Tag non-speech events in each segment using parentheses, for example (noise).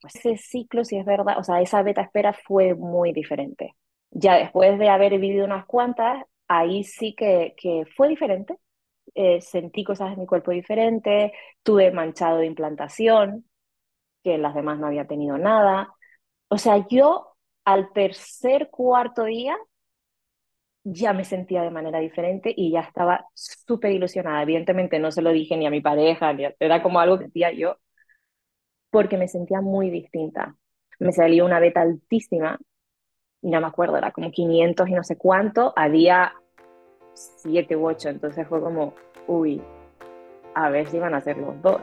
Pues ese ciclo, si es verdad, o sea, esa beta espera fue muy diferente. Ya después de haber vivido unas cuantas, ahí sí que, que fue diferente. Eh, sentí cosas en mi cuerpo diferentes, tuve manchado de implantación, que en las demás no había tenido nada. O sea, yo al tercer, cuarto día ya me sentía de manera diferente y ya estaba súper ilusionada. Evidentemente no se lo dije ni a mi pareja, ni era como algo que sentía yo, porque me sentía muy distinta. Me salió una beta altísima, y no me acuerdo, era como 500 y no sé cuánto, había 7 u 8, entonces fue como, uy, a ver si iban a ser los dos.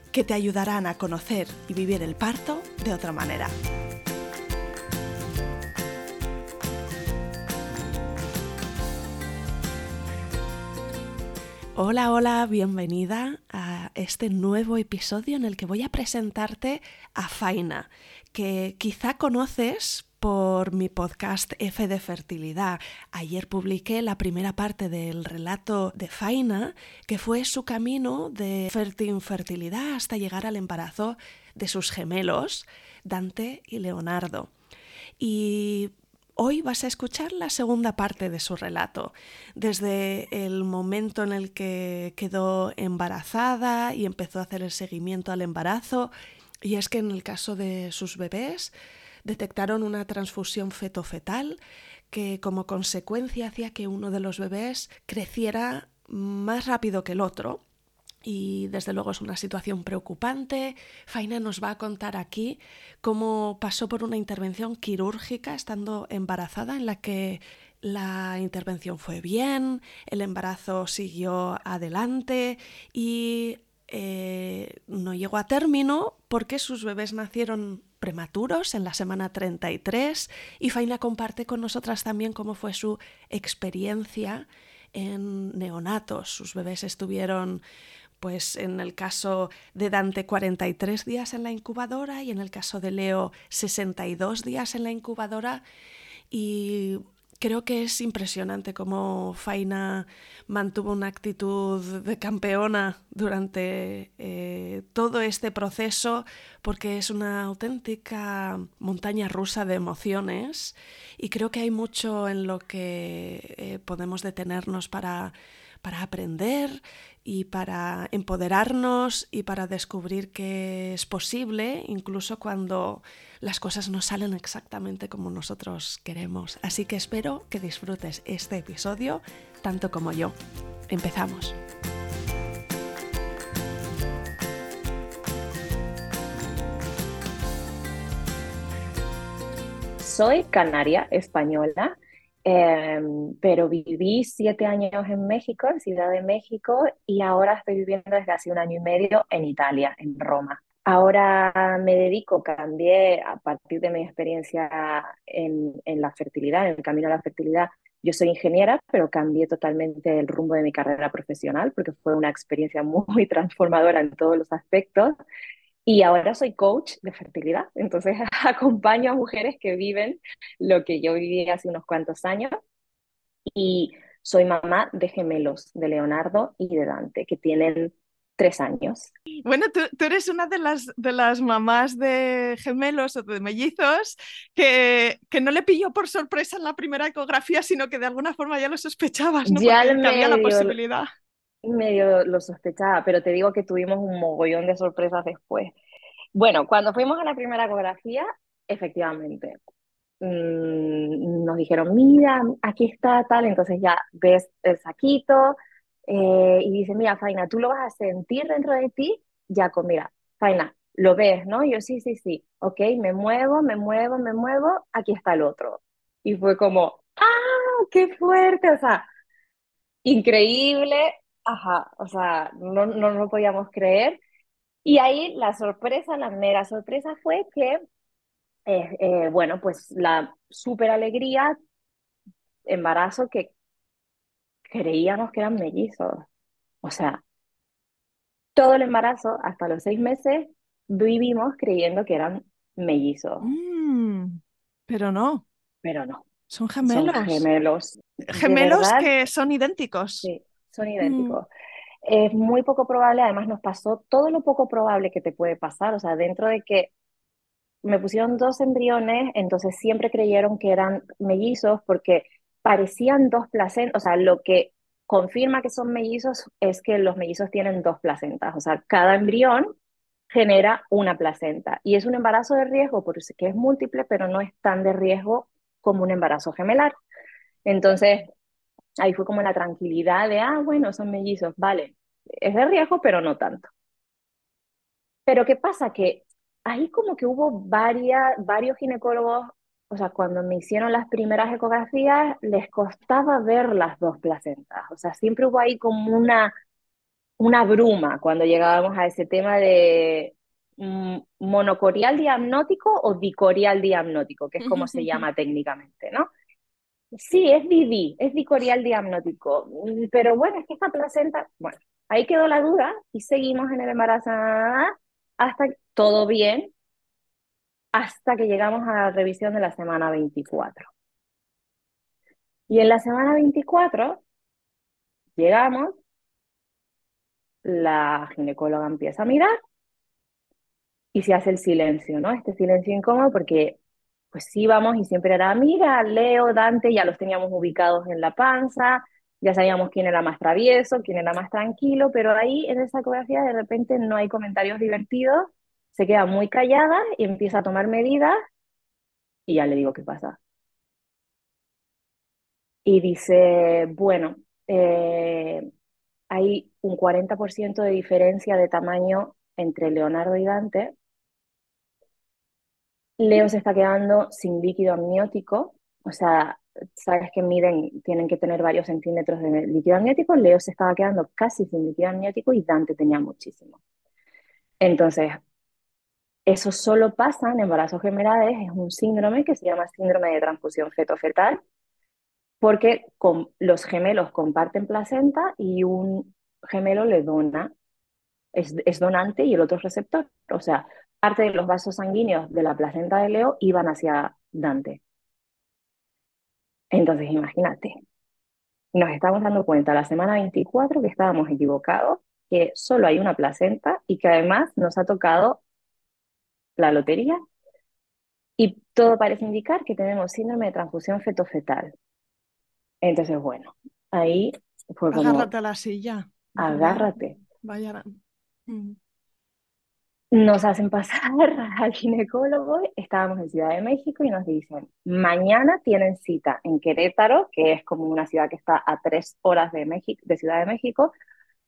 que te ayudarán a conocer y vivir el parto de otra manera. Hola, hola, bienvenida este nuevo episodio en el que voy a presentarte a Faina, que quizá conoces por mi podcast F de Fertilidad. Ayer publiqué la primera parte del relato de Faina, que fue su camino de fertilidad hasta llegar al embarazo de sus gemelos, Dante y Leonardo. Y Hoy vas a escuchar la segunda parte de su relato, desde el momento en el que quedó embarazada y empezó a hacer el seguimiento al embarazo. Y es que en el caso de sus bebés, detectaron una transfusión feto-fetal que como consecuencia hacía que uno de los bebés creciera más rápido que el otro. Y desde luego es una situación preocupante. Faina nos va a contar aquí cómo pasó por una intervención quirúrgica estando embarazada en la que la intervención fue bien, el embarazo siguió adelante y eh, no llegó a término porque sus bebés nacieron prematuros en la semana 33 y Faina comparte con nosotras también cómo fue su experiencia en neonatos. Sus bebés estuvieron pues en el caso de Dante 43 días en la incubadora y en el caso de Leo 62 días en la incubadora. Y creo que es impresionante cómo Faina mantuvo una actitud de campeona durante eh, todo este proceso, porque es una auténtica montaña rusa de emociones. Y creo que hay mucho en lo que eh, podemos detenernos para, para aprender y para empoderarnos y para descubrir que es posible, incluso cuando las cosas no salen exactamente como nosotros queremos. Así que espero que disfrutes este episodio tanto como yo. Empezamos. Soy canaria española Em, pero viví siete años en México, en Ciudad de México, y ahora estoy viviendo desde hace un año y medio en Italia, en Roma. Ahora me dedico, cambié a partir de mi experiencia en, en la fertilidad, en el camino a la fertilidad. Yo soy ingeniera, pero cambié totalmente el rumbo de mi carrera profesional porque fue una experiencia (laughs) muy transformadora en todos los aspectos. Y ahora soy coach de fertilidad, entonces (laughs) acompaño a mujeres que viven lo que yo viví hace unos cuantos años y soy mamá de gemelos, de Leonardo y de Dante, que tienen tres años. Bueno, tú, eres una de las, de las mamás de gemelos o de mellizos que, que, no le pilló por sorpresa en la primera ecografía, sino que de alguna forma ya lo sospechabas, ¿no? Ya Porque había la posibilidad medio lo sospechaba, pero te digo que tuvimos un mogollón de sorpresas después. Bueno, cuando fuimos a la primera ecografía, efectivamente, mmm, nos dijeron, mira, aquí está tal, entonces ya ves el saquito eh, y dice, mira, Faina, tú lo vas a sentir dentro de ti, ya con, mira, Faina, lo ves, ¿no? Y yo, sí, sí, sí, ok, me muevo, me muevo, me muevo, aquí está el otro. Y fue como, ¡ah, qué fuerte! O sea, increíble, ajá, o sea, no, no lo podíamos creer. Y ahí la sorpresa, la mera sorpresa fue que, eh, eh, bueno, pues la súper alegría, embarazo que creíamos que eran mellizos. O sea, todo el embarazo, hasta los seis meses, vivimos creyendo que eran mellizos. Mm, pero no. Pero no. Son gemelos. Son gemelos. Gemelos que son idénticos. Sí, son idénticos. Es muy poco probable, además nos pasó todo lo poco probable que te puede pasar, o sea, dentro de que me pusieron dos embriones, entonces siempre creyeron que eran mellizos porque parecían dos placentas, o sea, lo que confirma que son mellizos es que los mellizos tienen dos placentas, o sea, cada embrión genera una placenta y es un embarazo de riesgo porque es múltiple, pero no es tan de riesgo como un embarazo gemelar. Entonces, ahí fue como la tranquilidad de, ah, bueno, son mellizos, vale, es de riesgo, pero no tanto. Pero ¿qué pasa? Que ahí como que hubo varias, varios ginecólogos, o sea, cuando me hicieron las primeras ecografías, les costaba ver las dos placentas. O sea, siempre hubo ahí como una, una bruma cuando llegábamos a ese tema de mm, monocorial diamnótico o dicorial diamnótico, que es como se (laughs) llama técnicamente, ¿no? Sí, es DD, es dicorial diamnótico, pero bueno, es que esta placenta, bueno, ahí quedó la duda y seguimos en el embarazo hasta todo bien, hasta que llegamos a la revisión de la semana 24. Y en la semana 24 llegamos, la ginecóloga empieza a mirar y se hace el silencio, ¿no? Este silencio incómodo porque pues sí vamos y siempre era, mira, Leo, Dante, ya los teníamos ubicados en la panza, ya sabíamos quién era más travieso, quién era más tranquilo, pero ahí en esa ecografía de repente no hay comentarios divertidos, se queda muy callada y empieza a tomar medidas y ya le digo qué pasa. Y dice, bueno, eh, hay un 40% de diferencia de tamaño entre Leonardo y Dante. Leo se está quedando sin líquido amniótico, o sea, sabes que miden, tienen que tener varios centímetros de líquido amniótico, Leo se estaba quedando casi sin líquido amniótico y Dante tenía muchísimo. Entonces, eso solo pasa en embarazos gemelares, es un síndrome que se llama síndrome de transfusión feto-fetal, porque los gemelos comparten placenta y un gemelo le dona, es, es donante y el otro es receptor. O sea, parte de los vasos sanguíneos de la placenta de Leo iban hacia Dante. Entonces, imagínate, nos estamos dando cuenta la semana 24 que estábamos equivocados, que solo hay una placenta y que además nos ha tocado la lotería y todo parece indicar que tenemos síndrome de transfusión feto-fetal. Entonces, bueno, ahí fue como... Agárrate a la silla. Agárrate. Vaya. Mm. Nos hacen pasar (laughs) al ginecólogo, estábamos en Ciudad de México y nos dicen, mañana tienen cita en Querétaro, que es como una ciudad que está a tres horas de, México, de Ciudad de México,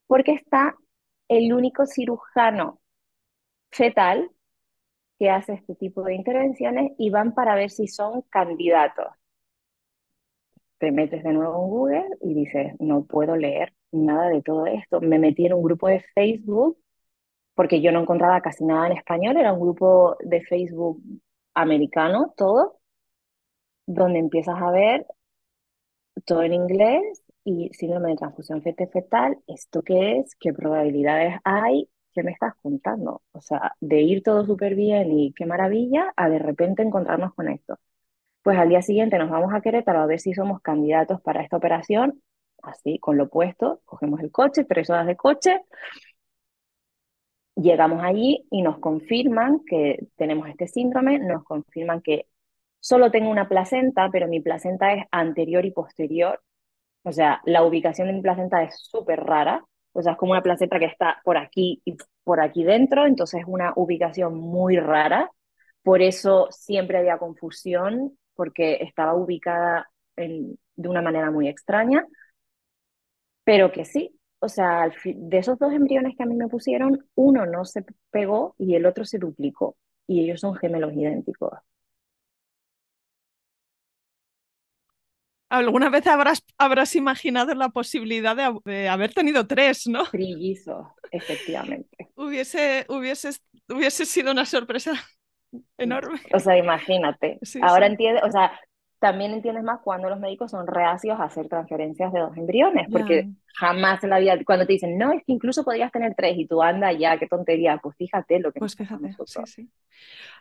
porque está el único cirujano fetal que hace este tipo de intervenciones y van para ver si son candidatos. Te metes de nuevo en Google y dices, no puedo leer nada de todo esto. Me metí en un grupo de Facebook porque yo no encontraba casi nada en español, era un grupo de Facebook americano, todo, donde empiezas a ver todo en inglés y síndrome de transfusión fetal, ¿esto qué es? ¿Qué probabilidades hay? ¿Qué me estás contando? O sea, de ir todo súper bien y qué maravilla, a de repente encontrarnos con esto. Pues al día siguiente nos vamos a Querétaro a ver si somos candidatos para esta operación, así, con lo puesto, cogemos el coche, tres horas de coche, Llegamos allí y nos confirman que tenemos este síndrome, nos confirman que solo tengo una placenta, pero mi placenta es anterior y posterior. O sea, la ubicación de mi placenta es súper rara. O sea, es como una placenta que está por aquí y por aquí dentro, entonces es una ubicación muy rara. Por eso siempre había confusión, porque estaba ubicada de una manera muy extraña. Pero que sí, o sea, de esos dos embriones que a mí me pusieron, uno no se pegó y el otro se duplicó. Y ellos son gemelos idénticos. alguna vez habrás, habrás imaginado la posibilidad de, haber tenido tres, ¿no? Trillizos, efectivamente. (laughs) hubiese, hubiese, hubiese sido una sorpresa enorme. O sea, imagínate. Ahora entiendes, o sea, también entiendes más cuando los médicos son reacios a hacer transferencias de dos embriones, porque jamás en la vida, cuando te dicen, no, es que incluso podrías tener tres y tú anda ya, qué tontería, pues fíjate lo que pues fíjate, sí, sí.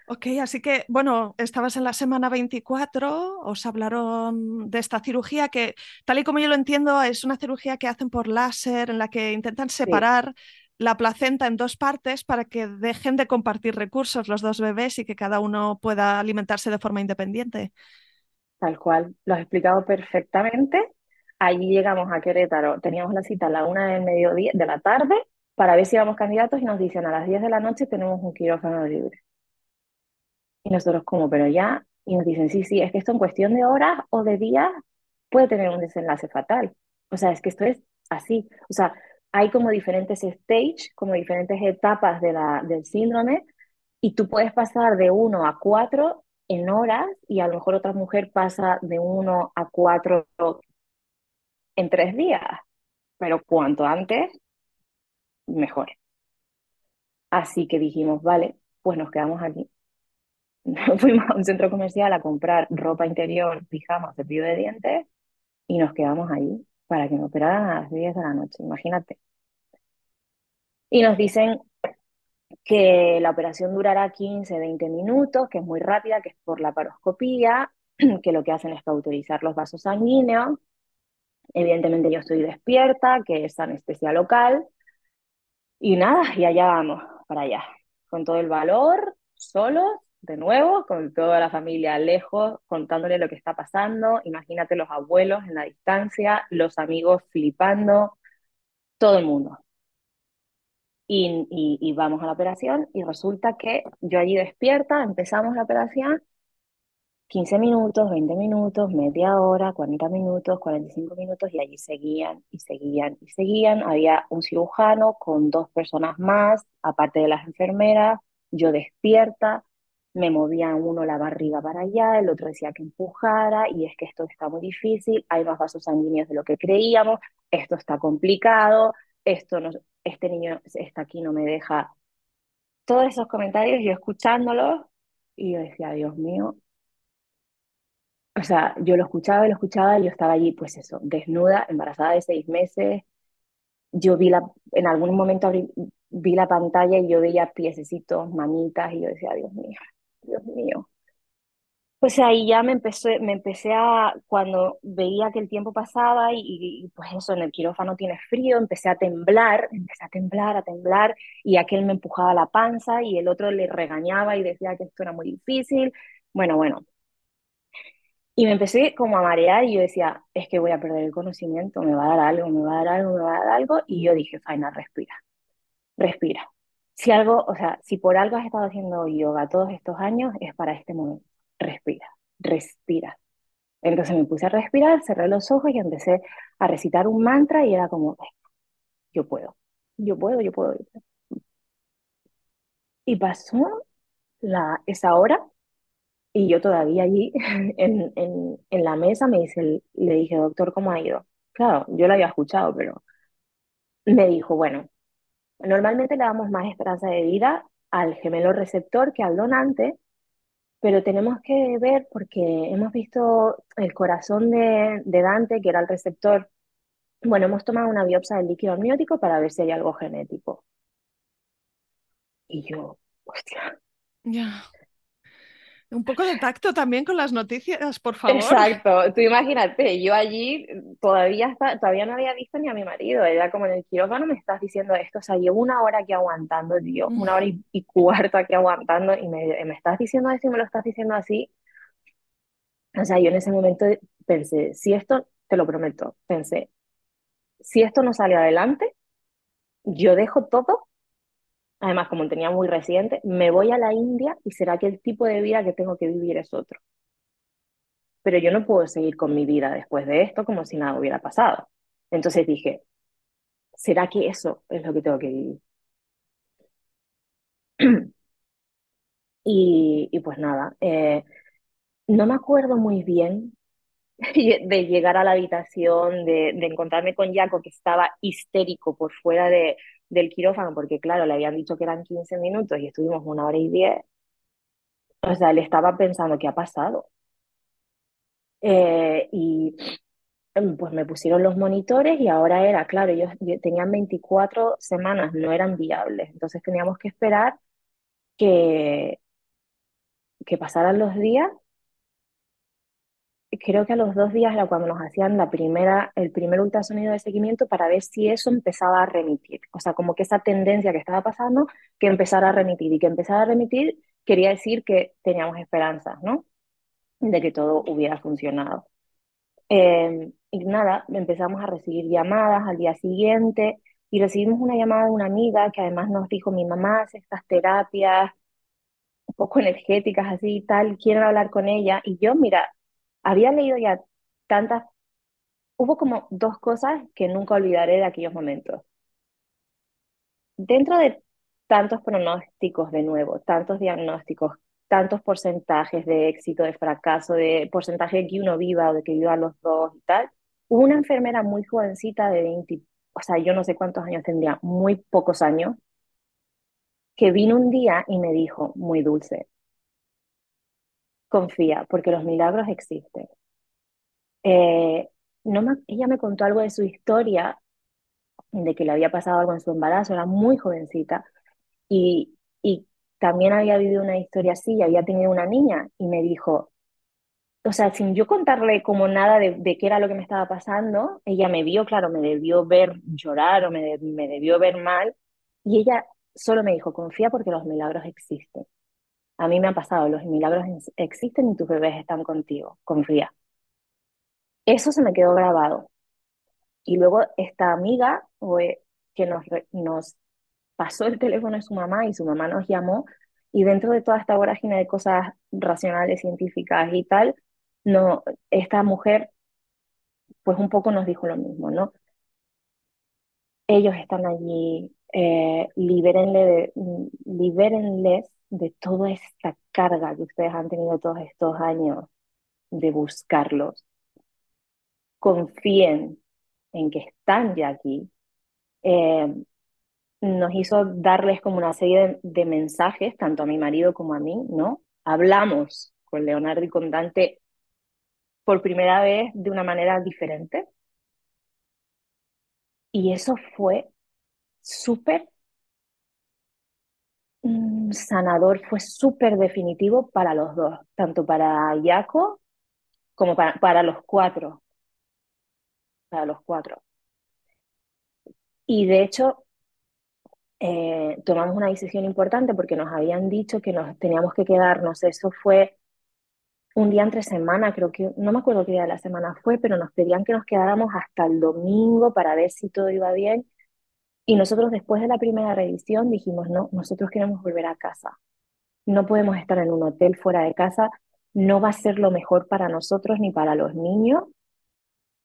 Ok, así que, bueno, estabas en la semana 24, os hablaron de esta cirugía que, tal y como yo lo entiendo, es una cirugía que hacen por láser, en la que intentan separar la placenta en dos partes para que dejen de compartir recursos los dos bebés y que cada uno pueda alimentarse de forma independiente. Tal cual, lo has explicado perfectamente. Allí llegamos a Querétaro, teníamos la cita a la una del mediodía, de la tarde, para ver si íbamos candidatos y nos dicen a las 10 de la noche tenemos un quirófano libre. Y nosotros como, pero ya, y nos dicen, sí, sí, es que esto en cuestión de horas o de días puede tener un desenlace fatal. O sea, es que esto es así. O sea, hay como diferentes stages, como diferentes etapas de la, del síndrome, y tú puedes pasar de uno a cuatro en horas, y a lo mejor otra mujer pasa de uno a cuatro en tres días. Pero cuanto antes, mejor. Así que dijimos, vale, pues nos quedamos aquí. (laughs) fuimos a un centro comercial a comprar ropa interior, pijamas, cepillo de dientes y nos quedamos ahí para que me operaran a las 10 de la noche, imagínate. Y nos dicen que la operación durará 15, 20 minutos, que es muy rápida, que es por la paroscopía, (clears throat) que lo que hacen es cauterizar los vasos sanguíneos. Evidentemente yo estoy despierta, que es anestesia local. Y nada, y allá vamos, para allá, con todo el valor, solos, de nuevo, con toda la familia lejos, contándole lo que está pasando. Imagínate los abuelos en la distancia, los amigos flipando, todo el mundo. Y, y, vamos a la operación y resulta que yo allí despierta, empezamos la operación, 15 minutos, 20 minutos, media hora, 40 minutos, 45 minutos y allí seguían y seguían y seguían. Había un cirujano con dos personas más, aparte de las enfermeras, yo despierta, me movía uno la barriga para allá, el otro decía que empujara, y es que esto está muy difícil, hay más vasos sanguíneos de lo que creíamos, esto está complicado, esto no, este niño está aquí, no me deja. Todos esos comentarios, yo escuchándolos, y yo decía, Dios mío. O sea, yo lo escuchaba y lo escuchaba, y yo estaba allí, pues eso, desnuda, embarazada de seis meses. Yo vi la, en algún momento vi la pantalla y yo veía piececitos, manitas, y yo decía, Dios mío, Dios mío. Pues ahí ya me empecé, me empecé a, cuando veía que el tiempo pasaba y, pues eso, en el quirófano tiene frío, empecé a temblar, empecé a temblar, a temblar, y aquel me empujaba la panza y el otro le regañaba y decía que esto era muy difícil. Bueno, bueno. Y me empecé como a marear y yo decía, es que voy a perder el conocimiento, me va a dar algo, me va a dar algo, me va a dar algo. Y yo dije, Faina, respira, respira si algo, o sea, si por algo has estado haciendo yoga todos estos años, es para este momento. Respira, respira. Entonces me puse a respirar, cerré los ojos y empecé a recitar un mantra y era como, yo puedo, yo puedo, yo puedo. Y pasó la, esa hora y yo todavía allí (laughs) en, en, en la mesa me dice, le dije, doctor, ¿cómo ha ido? Claro, yo lo había escuchado, pero me dijo, bueno, Normalmente le damos más esperanza de vida al gemelo receptor que al donante, pero tenemos que ver porque hemos visto el corazón de, Dante, que era el receptor. Bueno, hemos tomado una biopsia del líquido amniótico para ver si hay algo genético. Y yo, hostia. Ya. Un poco de tacto también con las noticias, por favor. Exacto, tú imagínate, yo allí todavía está, todavía no había visto ni a mi marido, era como en el quirófano me estás diciendo esto, o sea, llevo una hora aquí aguantando, Dios, una hora y, y, cuarto aquí aguantando y me, me estás diciendo esto y me lo estás diciendo así. O sea, yo en ese momento pensé, si esto, te lo prometo, pensé, si esto no sale adelante, yo dejo todo además como tenía muy reciente, me voy a la India y será que el tipo de vida que tengo que vivir es otro. Pero yo no puedo seguir con mi vida después de esto como si nada hubiera pasado. Entonces dije, ¿será que eso es lo que tengo que vivir? (clears throat) Y, pues nada, eh, no me acuerdo muy bien (laughs) de llegar a la habitación, de, de encontrarme con Jaco, que estaba histérico por fuera de, del quirófano, porque claro, le habían dicho que eran 15 minutos y estuvimos una hora y diez. O sea, le estaba pensando, ¿qué ha pasado? Eh, y em, pues me pusieron los monitores y ahora era, claro, ellos tenían 24 semanas, no eran viables. Entonces teníamos que esperar que, que pasaran los días creo que a los dos días era cuando nos hacían la primera, el primer ultrasonido de seguimiento para ver si eso empezaba a remitir. O sea, como que esa tendencia que estaba pasando, que empezara a remitir. Y que empezara a remitir quería decir que teníamos esperanzas, ¿no? De que todo hubiera funcionado. Eh, y nada, empezamos a recibir llamadas al día siguiente y recibimos una llamada de una amiga que además nos dijo, mi mamá hace estas terapias un poco (laughs) energéticas así y tal, quieren hablar con ella. Y yo, mira, había leído ya tantas, hubo como dos cosas que nunca olvidaré de aquellos momentos. Dentro de tantos pronósticos de nuevo, tantos diagnósticos, tantos porcentajes de éxito, de fracaso, de porcentaje de que uno viva o de que viva los dos y tal, hubo una enfermera muy jovencita de 20, o sea, yo no sé cuántos años tendría, muy pocos años, que vino un día y me dijo, muy dulce, confía, porque los milagros existen. Eh, ella me contó algo de su historia, de que le había pasado algo en su embarazo, era muy jovencita, y, también había vivido una historia así, y había tenido una niña, y me dijo, o sea, sin yo contarle como nada de, de, qué era lo que me estaba pasando, ella me vio, claro, me debió ver llorar o me, me debió ver mal, y ella solo me dijo, confía porque los milagros existen. A mí me ha pasado, los milagros existen y tus bebés están contigo, confía. Eso se me quedó grabado. Y luego esta amiga que nos, pasó el teléfono de su mamá y su mamá nos llamó y dentro de toda esta vorágine de cosas racionales, científicas y tal, no, esta mujer pues un poco nos dijo lo mismo, ¿no? Ellos están allí, eh, libérenle libérenles de toda esta carga que ustedes han tenido todos estos años de buscarlos. Confíen en que están ya aquí. Eh, nos hizo darles como una serie de, mensajes, tanto a mi marido como a mí, ¿no? Hablamos con Leonardo y con Dante por primera vez de una manera diferente. Y eso fue súper sanador, fue súper definitivo para los dos, tanto para Jaco como para, para los cuatro. Para los cuatro. Y de hecho, eh, tomamos una decisión importante porque nos habían dicho que nos teníamos que quedarnos. Eso fue un día entre semana, creo que, no me acuerdo qué día de la semana fue, pero nos pedían que nos quedáramos hasta el domingo para ver si todo iba bien. Y nosotros después de la primera revisión dijimos, no, nosotros queremos volver a casa. No podemos estar en un hotel fuera de casa, no va a ser lo mejor para nosotros ni para los niños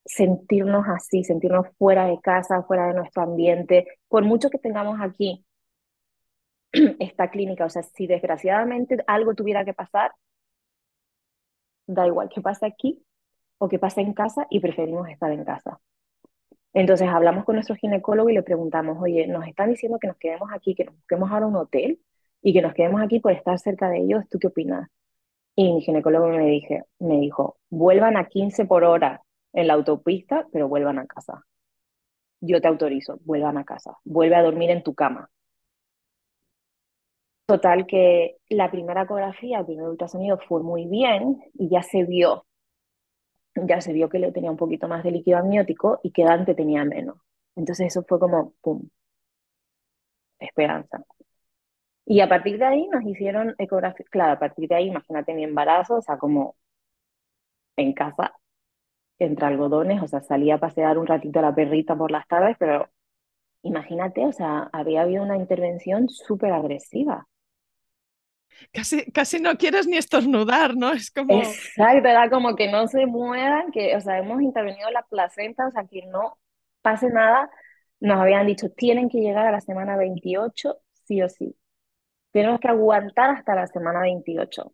sentirnos así, sentirnos fuera de casa, fuera de nuestro ambiente, por mucho que tengamos aquí (clears throat) esta clínica, o sea, si desgraciadamente algo tuviera que pasar, da igual que pase aquí o que pase en casa y preferimos estar en casa. Entonces hablamos con nuestro ginecólogo y le preguntamos, oye, nos están diciendo que nos quedemos aquí, que nos busquemos ahora un hotel y que nos quedemos aquí por estar cerca de ellos, ¿tú qué opinas? Y mi ginecólogo me, me dijo, vuelvan a 15 por hora en la autopista, pero vuelvan a casa. Yo te autorizo, vuelvan a casa, vuelve a dormir en tu cama. Total que la primera ecografía, el primer ultrasonido fue muy bien y ya se vio ya se vio que le tenía un poquito más de líquido amniótico y que Dante tenía menos. Entonces eso fue como, ¡pum!, esperanza. Y a partir de ahí nos hicieron ecografía, claro, a partir de ahí imagínate mi embarazo, o sea, como en casa, entre algodones, o sea, salía a pasear un ratito a la perrita por las tardes, pero imagínate, o sea, había habido una intervención súper agresiva. Casi, casi no quieres ni estornudar, ¿no? Es como... Exacto, era como que no se muevan, que, o sea, hemos intervenido la placenta, o sea, que no pase nada, nos habían dicho, tienen que llegar a la semana 28, sí o sí. Tenemos que aguantar hasta la semana 28.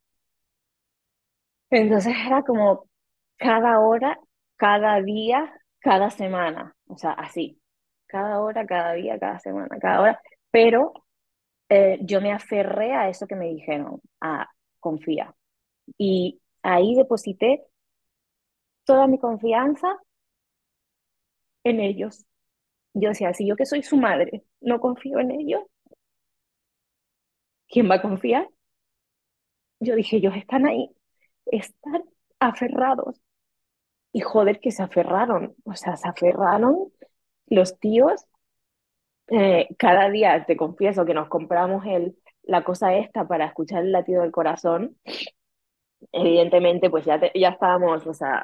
Entonces era como cada hora, cada día, cada semana, o sea, así, cada hora, cada día, cada semana, cada hora, pero eh, yo me aferré a eso que me dijeron, a confía. Y ahí deposité toda mi confianza en ellos. Yo decía, si yo que soy su madre no confío en ellos, ¿quién va a confiar? Yo dije, ellos están ahí, están aferrados. Y joder, que se aferraron, o sea, se aferraron los tíos. Eh, cada día te confieso que nos compramos el, la cosa esta para escuchar el latido del corazón. Evidentemente, pues ya, ya estábamos, o sea,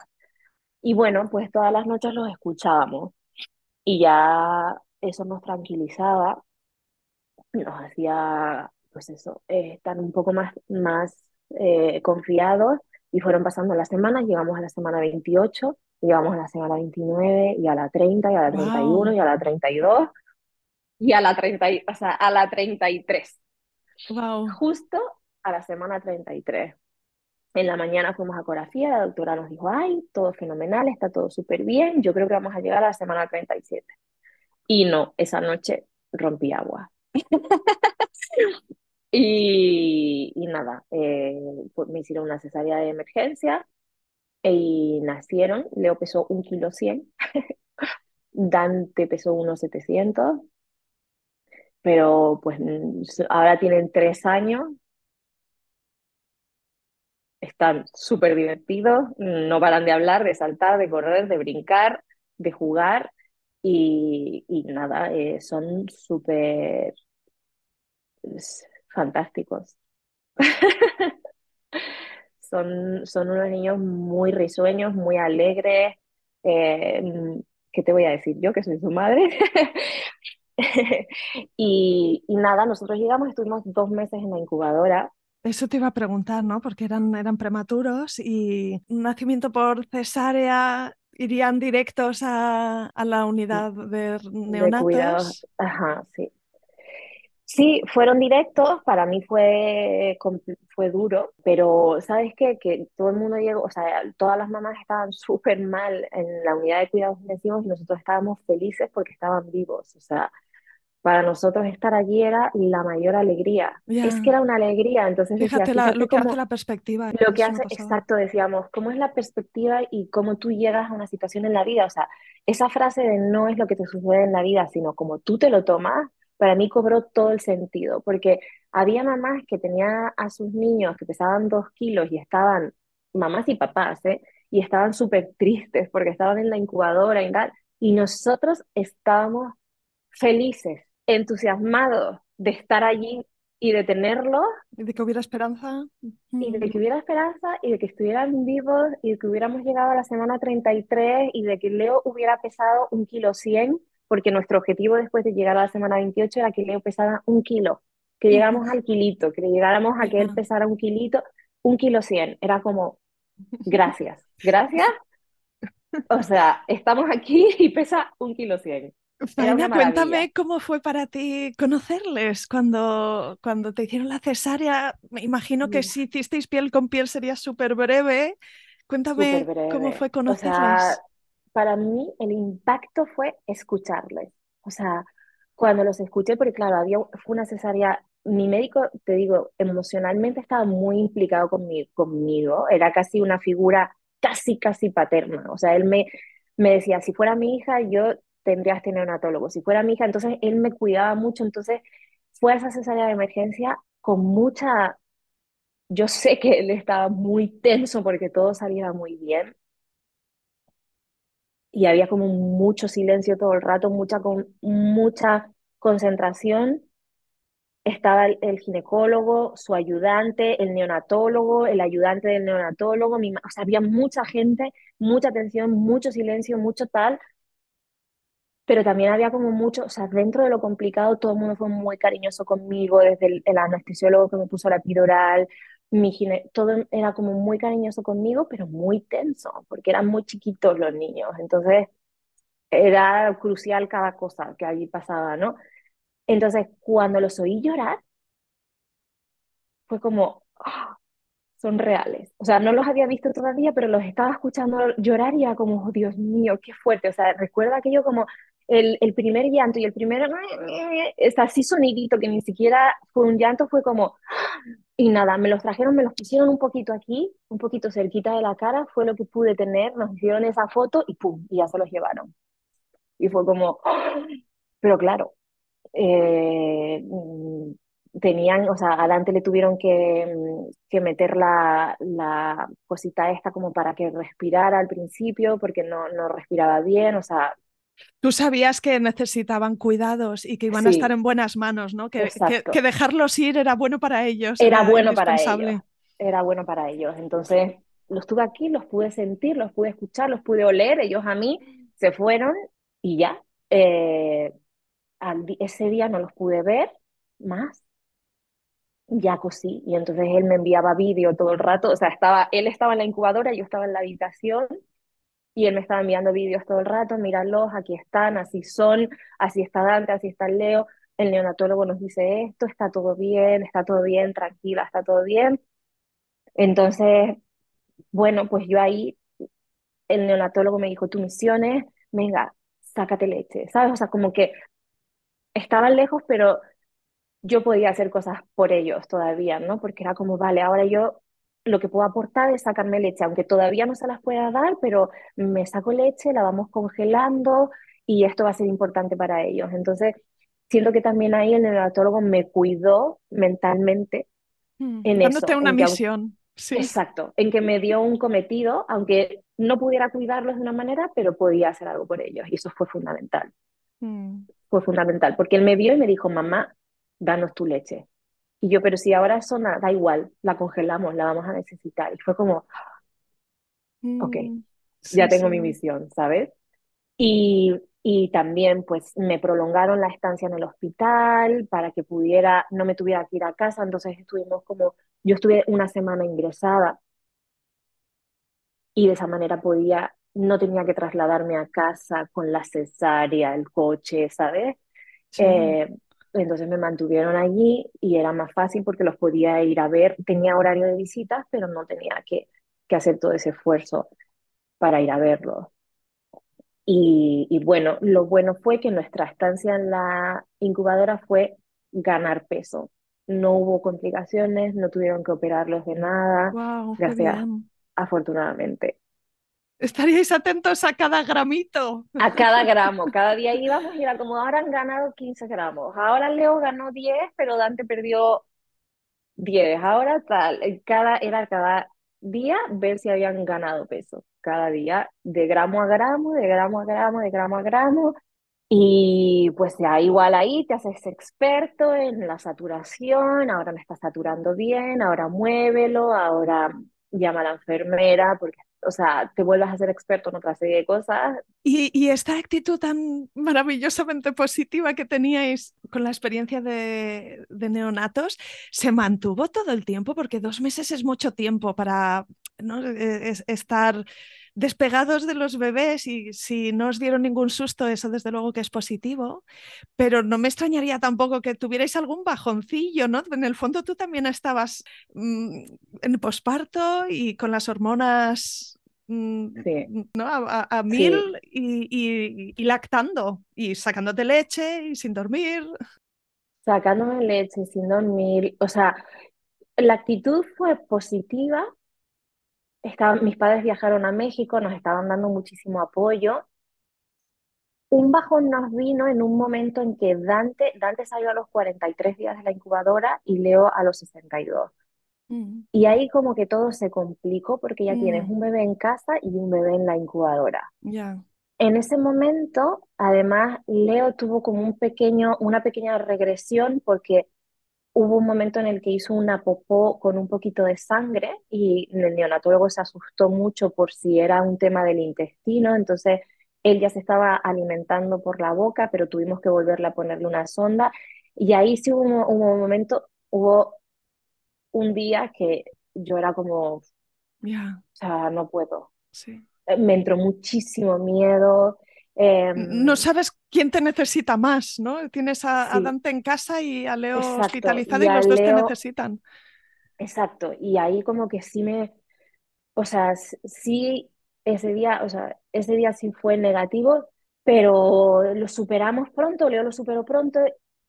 y bueno, pues todas las noches los escuchábamos y ya eso nos tranquilizaba, nos hacía, pues eso, eh, estar un poco más, más eh, confiados y fueron pasando las semanas, llegamos a la semana 28, llegamos a la semana 29 y a la 30 y a la 31 wow. y a la 32 y a la 30, o sea, a la 33. Wow. Justo a la semana 33. En la mañana fuimos a ecografía, la doctora nos dijo, ay, todo fenomenal, está todo súper bien, yo creo que vamos a llegar a la semana 37. Y no, esa noche rompí agua. (laughs) y, y, nada, eh, pues me hicieron una cesárea de emergencia y nacieron, Leo pesó un kilo cien, (laughs) Dante pesó unos 700, pero pues ahora tienen tres años están súper divertidos, no paran de hablar, de saltar, de correr, de brincar, de jugar y, y nada, eh, son súper fantásticos. (laughs) son, son unos niños muy risueños, muy alegres. Eh, ¿Qué te voy a decir yo, que soy su madre? (laughs) (laughs) y, y nada, nosotros llegamos, estuvimos dos meses en la incubadora eso te iba a preguntar, ¿no? Porque eran, eran prematuros y un nacimiento por cesárea irían directos a, a la unidad de neonatos. De Ajá, sí. Sí, fueron directos, para mí fue, fue duro, pero ¿sabes qué? Que todo el mundo llegó, o sea, todas las mamás estaban (laughs) súper mal en la unidad de cuidados intensivos y nosotros estábamos felices porque estaban vivos, o sea, para nosotros estar allí era la mayor alegría. Yeah. Es que era una alegría, entonces fíjate, decía, la, lo que hace la perspectiva. Lo que hace, exacto, decíamos, cómo es la perspectiva y cómo tú llegas a una situación en la vida. O sea, esa frase de no es lo que te sucede en la vida, sino como tú te lo tomas, para mí cobró todo el sentido, porque había mamás que tenían a sus niños que pesaban dos kilos y estaban, mamás y papás, ¿eh? y estaban súper tristes porque estaban en la incubadora y tal, y nosotros estábamos felices entusiasmados de estar allí y de tenerlos. Y de que hubiera esperanza. Y de que hubiera esperanza y de que estuvieran vivos y de que hubiéramos llegado a la semana 33 y de que Leo hubiera pesado un kilo 100, porque nuestro objetivo después de llegar a la semana 28 era que Leo pesara un kilo, que llegáramos (laughs) al kilito, que llegáramos a que él pesara un kilito, un kilo 100. Era como, gracias, gracias. (laughs) O sea, estamos aquí y pesa un kilo 100. Faina, cuéntame cómo fue para ti conocerles cuando, cuando te hicieron la cesárea. Me imagino que si hicisteis piel con piel sería súper breve. Cuéntame breve. cómo fue conocerles. O sea, para mí el impacto fue escucharles. O sea, cuando los escuché, porque claro, había, fue una cesárea, mi médico, te digo, emocionalmente estaba muy implicado conmigo, conmigo. era casi una figura casi, casi paterna. O sea, él me, me decía, si fuera mi hija, yo tendrías que tener neonatólogo. Si fuera mi hija, entonces él me cuidaba mucho, entonces fue a esa de emergencia con mucha... Yo sé que él estaba muy tenso porque todo salía muy bien. Y había como mucho silencio todo el rato, mucha, con, mucha concentración. Estaba el, el, ginecólogo, su ayudante, el neonatólogo, el ayudante del neonatólogo, mi, o sea, había mucha gente, mucha atención, mucho silencio, mucho tal, pero también había como mucho, o sea, dentro de lo complicado todo el mundo fue muy cariñoso conmigo, desde el, anestesiólogo que me puso la epidural, mi gine, todo era como muy cariñoso conmigo, pero muy tenso, porque eran muy chiquitos los niños, entonces era crucial cada cosa que allí pasaba, ¿no? Entonces, cuando los oí llorar, fue como, ¡ah! son reales. O sea, no los había visto todavía, pero los estaba escuchando llorar y era como, oh, Dios mío, qué fuerte. O sea, recuerda aquello como el, el primer llanto y el primer, es así sonidito que ni siquiera fue un llanto, fue como, y nada, me los trajeron, me los pusieron un poquito aquí, un poquito cerquita de la cara, fue lo que pude tener, nos hicieron esa foto y pum, y ya se los llevaron. Y fue como, pero claro, eh, tenían, o sea, adelante le tuvieron que, que meter la, la, cosita esta como para que respirara al principio, porque no, no respiraba bien, o sea... Tú sabías que necesitaban cuidados y que iban a estar en buenas manos, ¿no? Que, que, dejarlos ir era bueno para ellos. Era, bueno para ellos. Era bueno para ellos. Entonces, los tuve aquí, los pude sentir, los pude escuchar, los pude oler, ellos a mí se fueron y ya. Eh, ese día no los pude ver más ya cosí. Y entonces él me enviaba vídeo todo el rato, o sea, estaba, él estaba en la incubadora, yo estaba en la habitación y él me estaba enviando vídeos todo el rato, míralos, aquí están, así son, así está Dante, así está Leo. El neonatólogo nos dice esto, está todo bien, está todo bien, tranquila, está todo bien. Entonces, bueno, pues yo ahí, el neonatólogo me dijo, tu misión es, venga, sácate leche, ¿sabes? O sea, como que estaban lejos, pero yo podía hacer cosas por ellos todavía, ¿no? Porque era como, vale, ahora yo lo que puedo aportar es sacarme leche, aunque todavía no se las pueda dar, pero me saco leche, la vamos congelando y esto va a ser importante para ellos. Entonces, siento que también ahí el neonatólogo me cuidó mentalmente mm, en dándote una misión. Sí. Exacto, en que me dio un cometido, aunque no pudiera cuidarlos de una manera, pero podía hacer algo por ellos y eso fue fundamental. Mm. Fue fundamental, porque él me vio y me dijo, mamá, danos tu leche. Y yo, pero si ahora eso nada, da igual, la congelamos, la vamos a necesitar. Y fue como, ok, mm, ya tengo mi misión, ¿sabes? Y, y también pues me prolongaron la estancia en el hospital para que pudiera, no me tuviera que ir a casa, entonces estuvimos como, yo estuve una semana ingresada y de esa manera podía, no tenía que trasladarme a casa con la cesárea, el coche, ¿sabes? Eh, entonces me mantuvieron allí y era más fácil porque los podía ir a ver. Tenía horario de visitas, pero no tenía que, que hacer todo ese esfuerzo para ir a verlos. Y, y, bueno, lo bueno fue que nuestra estancia en la incubadora fue ganar peso. No hubo complicaciones, no tuvieron que operarlos de nada. Wow, gracias, afortunadamente. Estaríais atentos a cada gramito. A cada gramo. Cada día íbamos y era como, ahora han ganado 15 gramos. Ahora Leo ganó 10, pero Dante perdió 10. Ahora tal. Era cada día ver si habían ganado peso. Cada día, de gramo a gramo, de gramo a gramo, de gramo a gramo. Y pues ya igual ahí te haces experto en la saturación, ahora me está saturando bien, ahora muévelo, ahora llama a la enfermera porque o sea, te vuelvas a ser experto en otra serie de cosas. Y, y, esta actitud tan maravillosamente positiva que teníais con la experiencia de, de, neonatos se mantuvo todo el tiempo, porque dos meses es mucho tiempo para ¿no? es, estar despegados de los bebés y si no os dieron ningún susto, eso desde luego que es positivo, pero no me extrañaría tampoco que tuvierais algún bajoncillo, ¿no? En el fondo tú también estabas mmm, en posparto y con las hormonas mmm, sí. ¿no? a, a mil sí. y, y, y, lactando y sacándote leche y sin dormir. Sacándome leche sin dormir, o sea, la actitud fue positiva Estaban, mis padres viajaron a México, nos estaban dando muchísimo apoyo. Un bajón nos vino en un momento en que Dante, Dante salió a los 43 días de la incubadora y Leo a los 62. Mm. Y ahí como que todo se complicó porque ya mm. tienes un bebé en casa y un bebé en la incubadora. Yeah. En ese momento, además, Leo tuvo como un pequeño, una pequeña regresión porque hubo un momento en el que hizo una popó con un poquito de sangre y el neonatólogo se asustó mucho por si era un tema del intestino, entonces él ya se estaba alimentando por la boca, pero tuvimos que volverle a ponerle una sonda y ahí sí hubo un, un momento, hubo un día que yo era como, yeah. o sea, no puedo. Sí. Me entró muchísimo miedo no sabes quién te necesita más, ¿no? Tienes a, Dante en casa y a Leo hospitalizado y, los dos te necesitan. Exacto, y ahí como que sí me, o sea, sí ese día, o sea, ese día sí fue negativo, pero lo superamos pronto, Leo lo superó pronto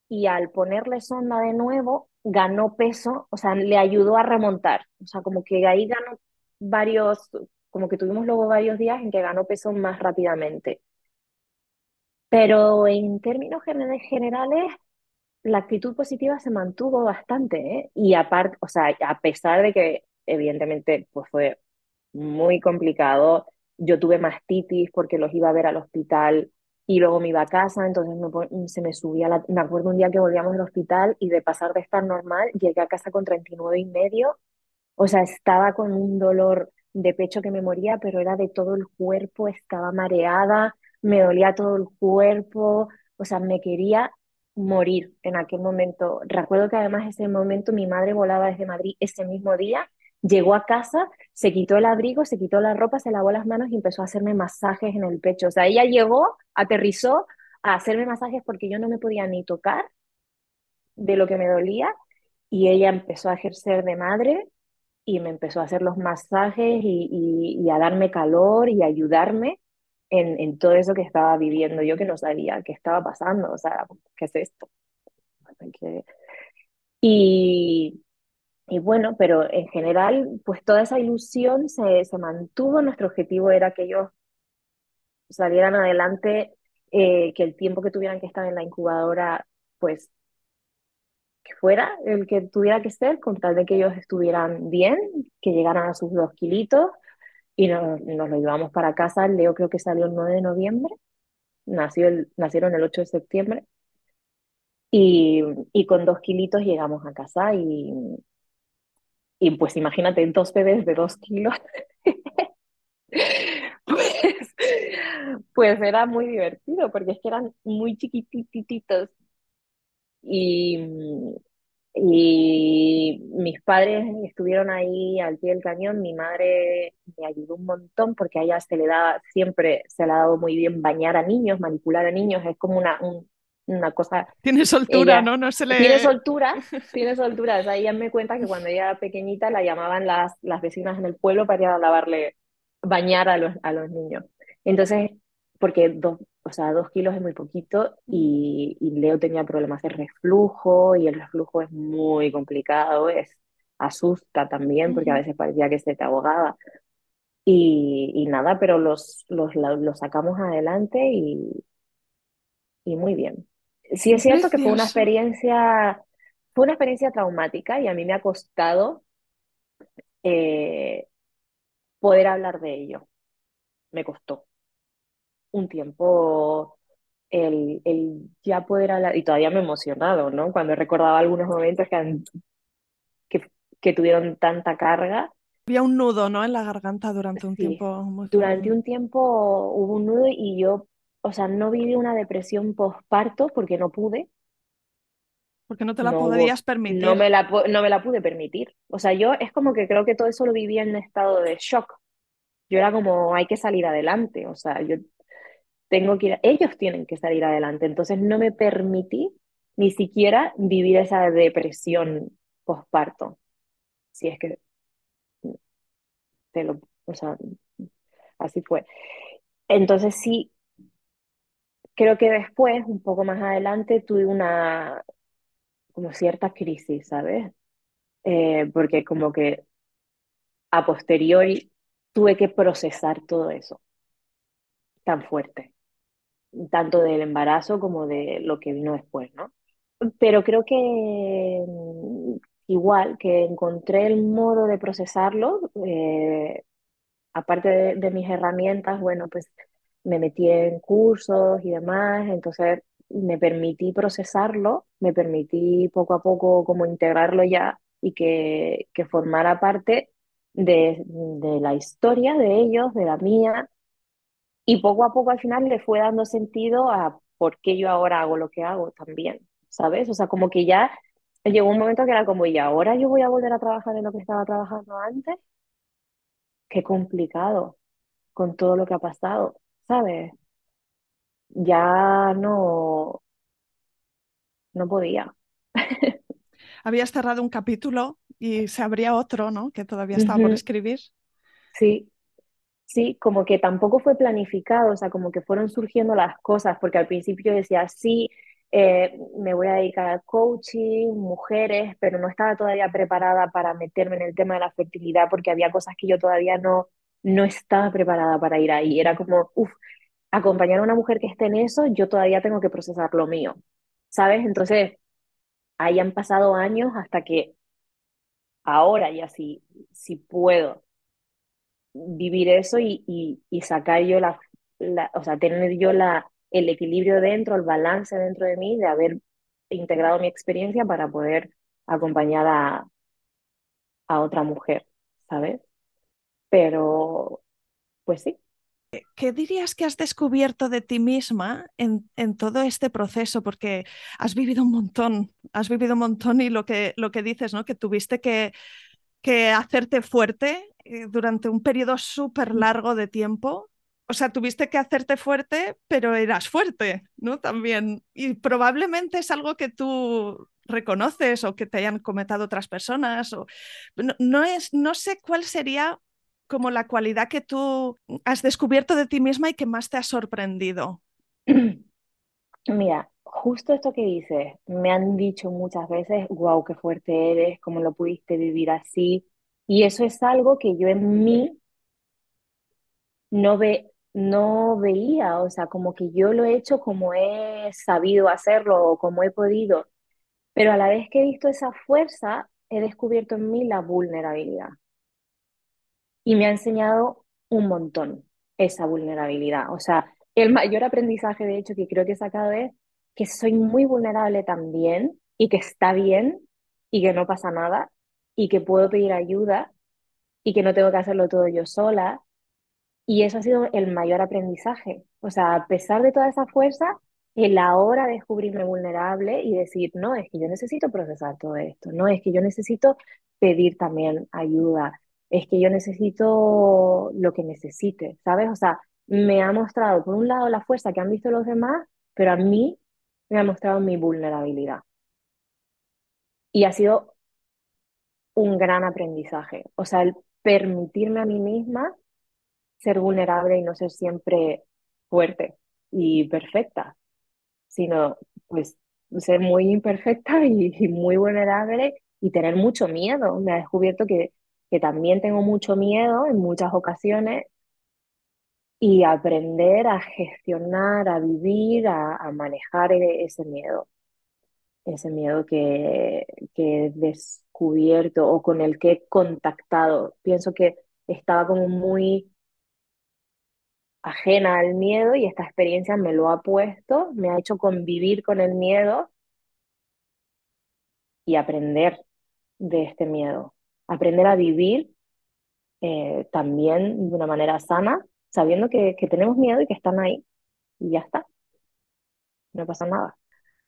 y al ponerle sonda de nuevo ganó peso, o sea, le ayudó a remontar, o sea, como que ahí ganó varios, como que tuvimos luego varios días en que ganó peso más rápidamente. Pero en términos generales, la actitud positiva se mantuvo bastante, ¿eh? Y aparte, o sea, a pesar de que evidentemente pues fue muy complicado, yo tuve mastitis porque los iba a ver al hospital y luego me iba a casa, entonces se me subía, la, me acuerdo un día que volvíamos al hospital y de pasar de estar normal, llegué a casa con 39 y medio, o sea, estaba con un dolor de pecho que me moría, pero era de todo el cuerpo, estaba mareada, me dolía todo el cuerpo, o sea, me quería morir en aquel momento. Recuerdo que además ese momento mi madre volaba desde Madrid ese mismo día, llegó a casa, se quitó el abrigo, se quitó la ropa, se lavó las manos y empezó a hacerme masajes en el pecho. O sea, ella llegó, aterrizó a hacerme masajes porque yo no me podía ni tocar de lo que me dolía y ella empezó a ejercer de madre y me empezó a hacer los masajes y, a darme calor y ayudarme en, todo eso que estaba viviendo yo que no sabía qué estaba pasando, o sea, ¿qué es esto? Y, y bueno, pero en general, pues toda esa ilusión se, se mantuvo, nuestro objetivo era que ellos salieran adelante, eh, que el tiempo que tuvieran que estar en la incubadora, pues que fuera el que tuviera que ser, con tal de que ellos estuvieran bien, que llegaran a sus dos kilitos y nos, nos lo llevamos para casa. Leo creo que salió el 9 de noviembre, nació el, nacieron el 8 de septiembre. Y, y con dos kilitos llegamos a casa y, y pues imagínate, dos bebés de dos kilos. (laughs) pues, pues era muy divertido porque es que eran muy chiquititos y, y mis padres estuvieron ahí al pie del cañón, mi madre me ayudó un montón porque a ella se le da, siempre se le ha dado muy bien bañar a niños, manipular a niños, es como una, una cosa... Tiene soltura, ¿no? No se le... Tiene soltura, (laughs) tiene soltura. O sea, ella me cuenta que cuando ella era pequeñita la llamaban las, las vecinas en el pueblo para ir a lavarle, bañar a los, a los niños. Entonces, porque dos, o sea, dos kilos es muy poquito y, y, Leo tenía problemas de reflujo y el reflujo es muy complicado, es asusta también porque a veces parecía que se te ahogaba. Y, y nada, pero los, los, los, sacamos adelante y, y muy bien. Sí es cierto que fue una experiencia, fue una experiencia traumática y a mí me ha costado eh, poder hablar de ello. Me costó un tiempo el, el, ya poder hablar, y todavía me he emocionado, ¿no? Cuando he recordado algunos momentos que, que, que, tuvieron tanta carga. Había un nudo, ¿no? En la garganta durante un tiempo. durante un tiempo hubo un nudo y yo, o sea, no viví una depresión postparto porque no pude. Porque no te la podías permitir. No me la, no me la pude permitir. O sea, yo es como que creo que todo eso lo vivía en un estado de shock. Yo era como, hay que salir adelante. O sea, yo tengo que ir, ellos tienen que salir adelante. Entonces no me permití ni siquiera vivir esa depresión postparto. Si es que te lo, o sea, así fue. Entonces sí, creo que después, un poco más adelante, tuve una, como cierta crisis, ¿sabes? Eh, porque como que a posteriori tuve que procesar todo eso tan fuerte tanto del embarazo como de lo que vino después, ¿no? Pero creo que mm, igual que encontré el modo de procesarlo, eh, aparte de, mis herramientas, bueno, pues me metí en cursos y demás, entonces me permití procesarlo, me permití poco a poco como integrarlo ya y que, que formara parte de, de la historia de ellos, de la mía, y poco a poco al final le fue dando sentido a por qué yo ahora hago lo que hago también, ¿sabes? O sea, como que ya llegó un momento que era como, ¿y ahora yo voy a volver a trabajar en lo que estaba trabajando antes? Qué complicado con todo lo que ha pasado, ¿sabes? ya no, no podía. (laughs) Habías cerrado un capítulo y se abría otro, ¿no? Que todavía estaba por escribir. Sí, sí, como que tampoco fue planificado, o sea, como que fueron surgiendo las cosas, porque al principio decía, sí, eh, me voy a dedicar al coaching, mujeres, pero no estaba todavía preparada para meterme en el tema de la fertilidad porque había cosas que yo todavía no, no estaba preparada para ir ahí. Era como, uff, acompañar a una mujer que esté en eso, yo todavía tengo que procesar lo mío, ¿sabes? Entonces, ahí han pasado años hasta que ahora ya sí, sí puedo vivir eso y, y, sacar yo la, la, o sea, tener yo la, el equilibrio dentro, el balance dentro de mí, de haber integrado mi experiencia para poder acompañar a, a otra mujer, ¿sabes? Pero, pues sí. ¿Qué dirías que has descubierto de ti misma en, en, todo este proceso? Porque has vivido un montón, has vivido un montón y lo que, lo que dices, ¿no? Que tuviste que, que hacerte fuerte eh, durante un periodo súper largo de tiempo o sea, tuviste que hacerte fuerte, pero eras fuerte, ¿no? También. Y probablemente es algo que tú reconoces o que te hayan comentado otras personas. O... No, es, no sé cuál sería como la cualidad que tú has descubierto de ti misma y que más te ha sorprendido. Mira, justo esto que dices, me han dicho muchas veces, wow, qué fuerte eres, cómo lo pudiste vivir así. Y eso es algo que yo en mí no, ve, no veía, o sea, como que yo lo he hecho como he sabido hacerlo o como he podido, pero a la vez que he visto esa fuerza, he descubierto en mí la vulnerabilidad. Y me ha enseñado un montón esa vulnerabilidad. O sea, el mayor aprendizaje, de hecho, que creo que he sacado es que soy muy vulnerable también y que está bien y que no pasa nada y que puedo pedir ayuda y que no tengo que hacerlo todo yo sola y eso ha sido el mayor aprendizaje. O sea, a pesar de toda esa fuerza, el ahora descubrirme vulnerable y decir, no, es que yo necesito procesar todo esto, no, es que yo necesito pedir también ayuda, es que yo necesito lo que necesite, ¿sabes? O sea, me ha mostrado, por un lado, la fuerza que han visto los demás, pero a mí me ha mostrado mi vulnerabilidad. Y ha sido un gran aprendizaje. O sea, el permitirme a mí misma ser vulnerable y no ser siempre fuerte y perfecta, sino pues ser muy imperfecta y, muy vulnerable y tener mucho miedo. Me ha descubierto que, que también tengo mucho miedo en muchas ocasiones y aprender a gestionar, a vivir, a, manejar ese miedo. Ese miedo que, que he descubierto o con el que he contactado. Pienso que estaba como muy ajena al miedo y esta experiencia me lo ha puesto, me ha hecho convivir con el miedo y aprender de este miedo, aprender a vivir eh, también de una manera sana, sabiendo que, tenemos miedo y que están ahí y ya está, no pasa nada.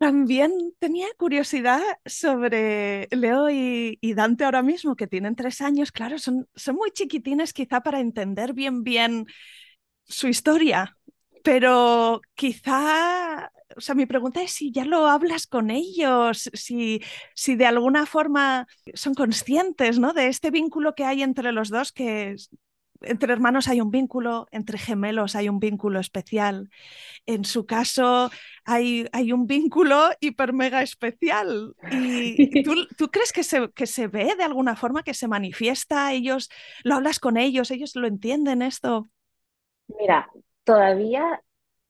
También tenía curiosidad sobre Leo y, Dante ahora mismo, que tienen tres años. Claro, son, son muy chiquitines quizá para entender bien, bien su historia, pero quizá, o sea, mi pregunta es si ya lo hablas con ellos, si, si de alguna forma son conscientes ¿no? de este vínculo que hay entre los dos, que entre hermanos hay un vínculo, entre gemelos hay un vínculo especial. En su caso hay, hay un vínculo hiper mega especial. ¿Y tú, (laughs) tú crees que se, que se ve de alguna forma, que se manifiesta? Ellos lo hablas con ellos, ellos lo entienden esto. Mira, todavía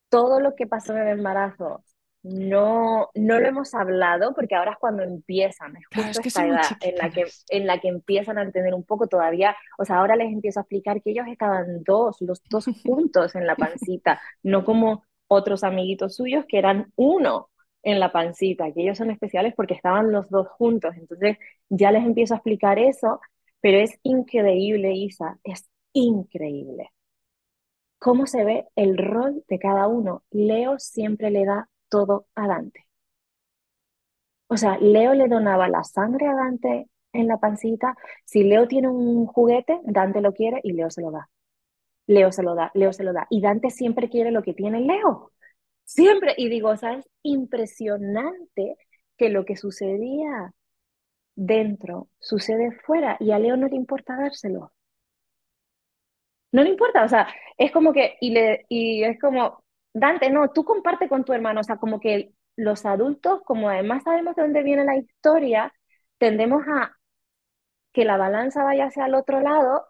todo lo que pasó en el embarazo no, no lo hemos hablado porque ahora es cuando empiezan, es justo esta edad en la, que, en la que empiezan a entender un poco todavía, o sea, ahora les empiezo a explicar que ellos estaban dos, los dos (laughs) juntos en la pancita, no como otros amiguitos suyos que eran uno en la pancita, que ellos son especiales porque estaban los dos juntos, entonces ya les empiezo a explicar eso, pero es increíble, Isa, es increíble. Cómo se ve el rol de cada uno. Leo siempre le da todo a Dante. O sea, Leo le donaba la sangre a Dante en la pancita. Si Leo tiene un juguete, Dante lo quiere y Leo se lo da. Leo se lo da, Leo se lo da. Y Dante siempre quiere lo que tiene Leo. Siempre, y digo, o sea, es impresionante que lo que sucedía dentro sucede fuera y a Leo no le importa dárselo. No le importa, o sea, es como que, y, le, y es como, Dante, no, tú comparte con tu hermano, o sea, como que los adultos, como además sabemos de dónde viene la historia, tendemos a que la balanza vaya hacia el otro lado.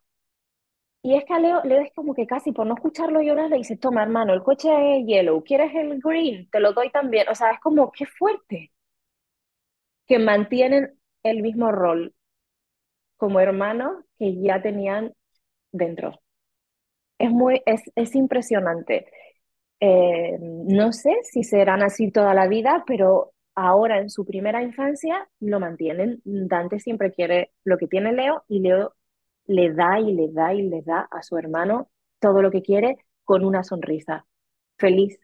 Y es que a Leo, Leo es como que casi por no escucharlo llorar le dice, toma hermano, el coche es yellow, ¿quieres el green? Te lo doy también. O sea, es como, qué fuerte. Que mantienen el mismo rol como hermanos que ya tenían dentro. Es muy, es, es impresionante. Eh, no sé si serán así toda la vida, pero ahora en su primera infancia lo mantienen. Dante siempre quiere lo que tiene Leo y Leo le da y le da y le da a su hermano todo lo que quiere con una sonrisa. Feliz.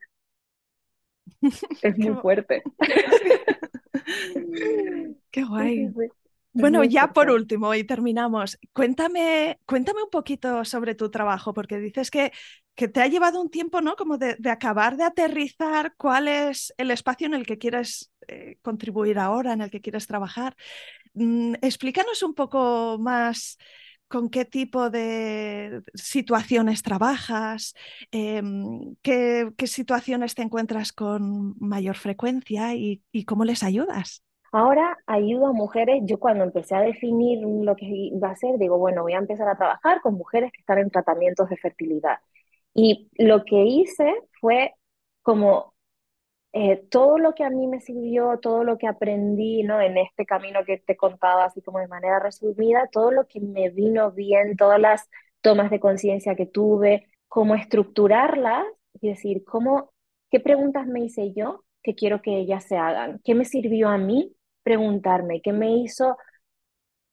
(laughs) Es muy fuerte. (laughs) Qué guay. Bueno, ya por último y terminamos. Cuéntame, cuéntame un poquito sobre tu trabajo, porque dices que, que te ha llevado un tiempo, ¿no? Como de, acabar de aterrizar cuál es el espacio en el que quieres eh, contribuir ahora, en el que quieres trabajar. Mm, explícanos un poco más con qué tipo de situaciones trabajas, em, qué, situaciones te encuentras con mayor frecuencia y cómo les ayudas. Ahora ayudo a mujeres, yo cuando empecé a definir lo que iba a hacer, digo, bueno, voy a empezar a trabajar con mujeres que están en tratamientos de fertilidad. Y lo que hice fue como eh, todo lo que a mí me sirvió, todo lo que aprendí, ¿no? En este camino que te contaba, así como de manera resumida, todo lo que me vino bien, todas las tomas de conciencia que tuve, cómo estructurarlas, y decir, cómo, qué preguntas me hice yo que quiero que ellas se hagan, qué me sirvió a mí preguntarme, qué me hizo,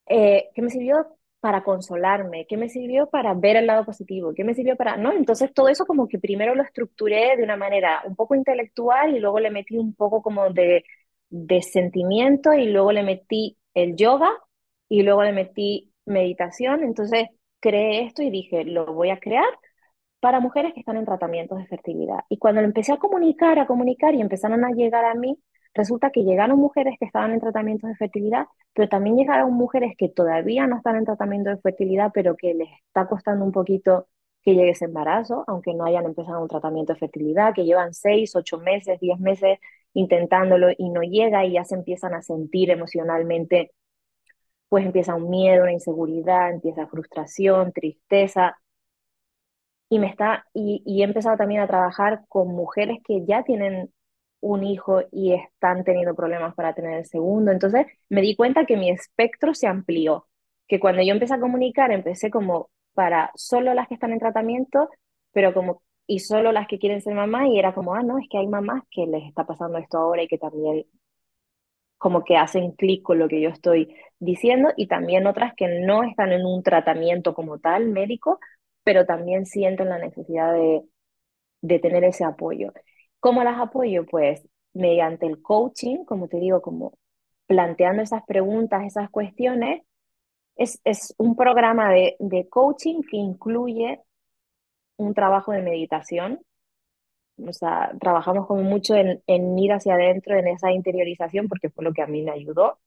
eh, qué me sirvió para consolarme, qué me sirvió para ver el lado positivo, qué me sirvió para, ¿no? Entonces todo eso como que primero lo estructuré de una manera un poco intelectual y luego le metí un poco como de, de sentimiento y luego le metí el yoga y luego le metí meditación. Entonces creé esto y dije, lo voy a crear para mujeres que están en tratamientos de fertilidad. Y cuando lo empecé a comunicar, a comunicar y empezaron a llegar a mí, resulta que llegaron mujeres que estaban en tratamientos de fertilidad, pero también llegaron mujeres que todavía no están en tratamiento de fertilidad, pero que les está costando un poquito que llegue ese embarazo, aunque no hayan empezado un tratamiento de fertilidad, que llevan seis, ocho meses, diez meses intentándolo y no llega y ya se empiezan a sentir emocionalmente, pues empieza un miedo, una inseguridad, empieza frustración, tristeza. Y, me está, y, y he empezado también a trabajar con mujeres que ya tienen un hijo y están teniendo problemas para tener el segundo. Entonces me di cuenta que mi espectro se amplió, que cuando yo empecé a comunicar, empecé como para solo las que están en tratamiento, pero como y solo las que quieren ser mamá y era como, ah, no, es que hay mamás que les está pasando esto ahora y que también como que hacen clic con lo que yo estoy diciendo y también otras que no están en un tratamiento como tal médico, pero también sienten la necesidad de, de tener ese apoyo. ¿Cómo las apoyo? Pues mediante el coaching, como te digo, como planteando esas preguntas, esas cuestiones. Es, es un programa de, de coaching que incluye un trabajo de meditación. O sea, trabajamos como mucho en, en ir hacia adentro, en esa interiorización, porque fue lo que a mí me ayudó.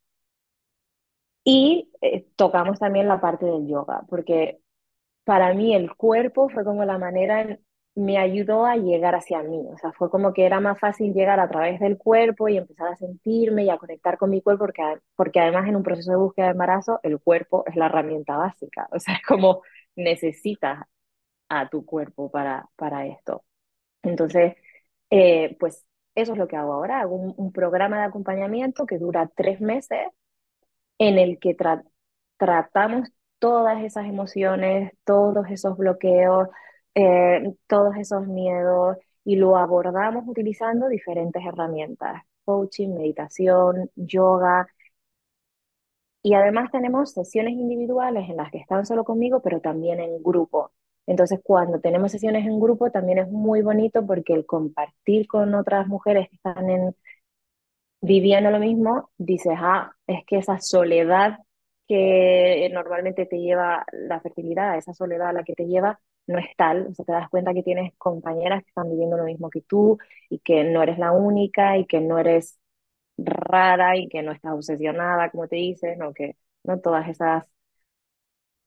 Y eh, tocamos también la parte del yoga, porque para mí el cuerpo fue como la manera en, me ayudó a llegar hacia mí. O sea, fue como que era más fácil llegar a través del cuerpo y empezar a sentirme y a conectar con mi cuerpo, porque, porque además en un proceso de búsqueda de embarazo, el cuerpo es la herramienta básica. (laughs) O sea, es como necesitas a tu cuerpo para, para esto. Entonces, eh, pues eso es lo que hago ahora. Hago un, programa de acompañamiento que dura tres meses en el que tratamos todas esas emociones, todos esos bloqueos, eh, todos esos miedos y lo abordamos utilizando diferentes herramientas, coaching, meditación, yoga. Y además tenemos sesiones individuales en las que están solo conmigo, pero también en grupo. Entonces, cuando tenemos sesiones en grupo, también es muy bonito porque el compartir con otras mujeres que están en, viviendo lo mismo, dices, ah, es que esa soledad que normalmente te lleva la fertilidad, esa soledad a la que te lleva, no es tal. O sea, te das cuenta que tienes compañeras que están viviendo lo mismo que tú y que no eres la única y que no eres rara y que no estás obsesionada, como te dices, no que no todas esas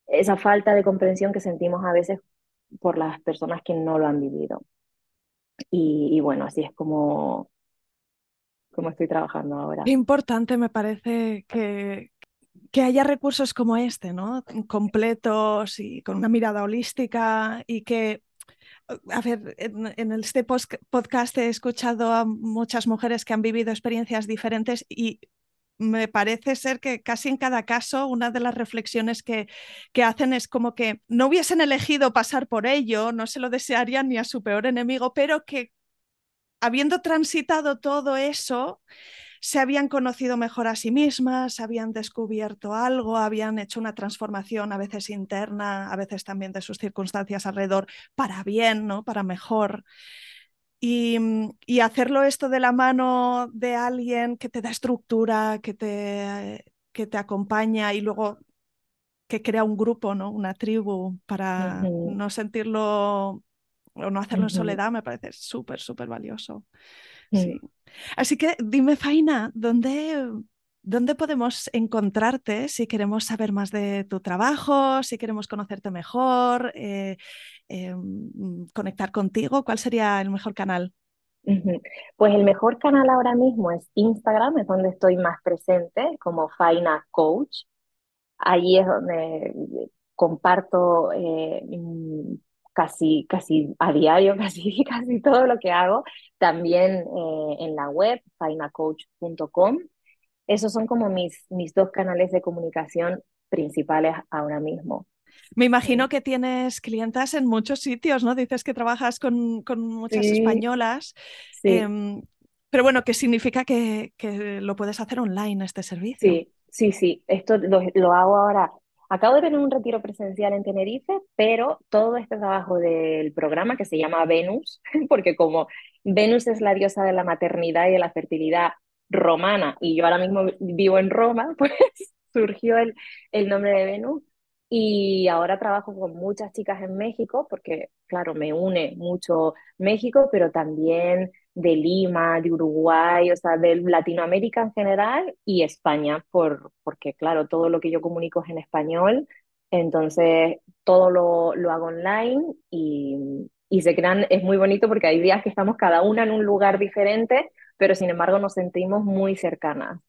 esa falta de comprensión que sentimos a veces por las personas que no lo han vivido. Y, bueno, así es como, como estoy trabajando ahora. Qué importante me parece que, que haya recursos como este, ¿no? Completos y con una mirada holística y que a ver, en, este podcast he escuchado a muchas mujeres que han vivido experiencias diferentes y me parece ser que casi en cada caso una de las reflexiones que, que, hacen es como que no hubiesen elegido pasar por ello, no se lo desearían ni a su peor enemigo, pero que habiendo transitado todo eso, se habían conocido mejor a sí mismas, habían descubierto algo, habían hecho una transformación a veces interna, a veces también de sus circunstancias alrededor, para bien, ¿no? Para mejor. Y, y, hacerlo esto de la mano de alguien que te da estructura, que te, que te acompaña y luego que crea un grupo, ¿no? una tribu para no sentirlo o no hacerlo en soledad, me parece súper, súper valioso. Sí. Así que dime, Faina, ¿dónde, ¿dónde podemos encontrarte si queremos saber más de tu trabajo, si queremos conocerte mejor, eh, em, conectar contigo? ¿Cuál sería el mejor canal? Pues el mejor canal ahora mismo es Instagram, es donde estoy más presente como Faina Coach. Allí es donde comparto eh, casi, casi a diario, (laughs) casi, casi todo lo que hago, también eh, en la web, fainacoach.com. Esos son como mis, mis dos canales de comunicación principales ahora mismo. Me imagino que tienes clientas en muchos sitios, ¿no? Dices que trabajas con, con muchas españolas. Em, pero bueno, ¿qué significa que, que, lo puedes hacer online este servicio? Sí, sí, sí. Esto lo, lo hago ahora Acabo de tener un retiro presencial en Tenerife, pero todo este trabajo del programa que se llama Venus, (laughs) porque como Venus es la diosa de la maternidad y de la fertilidad romana, y yo ahora mismo vivo en Roma, (laughs) pues surgió el, el nombre de Venus. Y ahora trabajo con muchas chicas en México, porque claro, me une mucho México, pero también de Lima, de Uruguay, o sea, de Latinoamérica en general y España, por, porque claro, todo lo que yo comunico es en español, entonces todo lo, lo hago online y, y se crean, es muy bonito porque hay días que estamos cada una en un lugar diferente, pero sin embargo nos sentimos muy cercanas.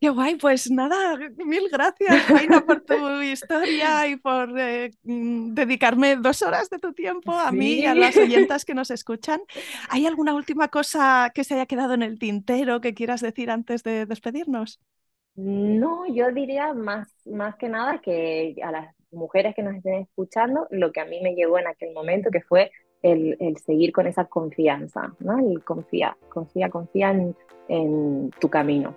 Qué guay, pues nada, mil gracias, Jaina, por tu (laughs) historia y por eh, mm, dedicarme dos horas de tu tiempo a mí y a las oyentas que nos escuchan. ¿Hay alguna última cosa que se haya quedado en el tintero que quieras decir antes de despedirnos? No, yo diría más, más que nada que a las mujeres que nos estén escuchando, lo que a mí me llegó en aquel momento, que fue el, seguir con esa confianza, ¿no? El confía, confía, confía en, en tu camino.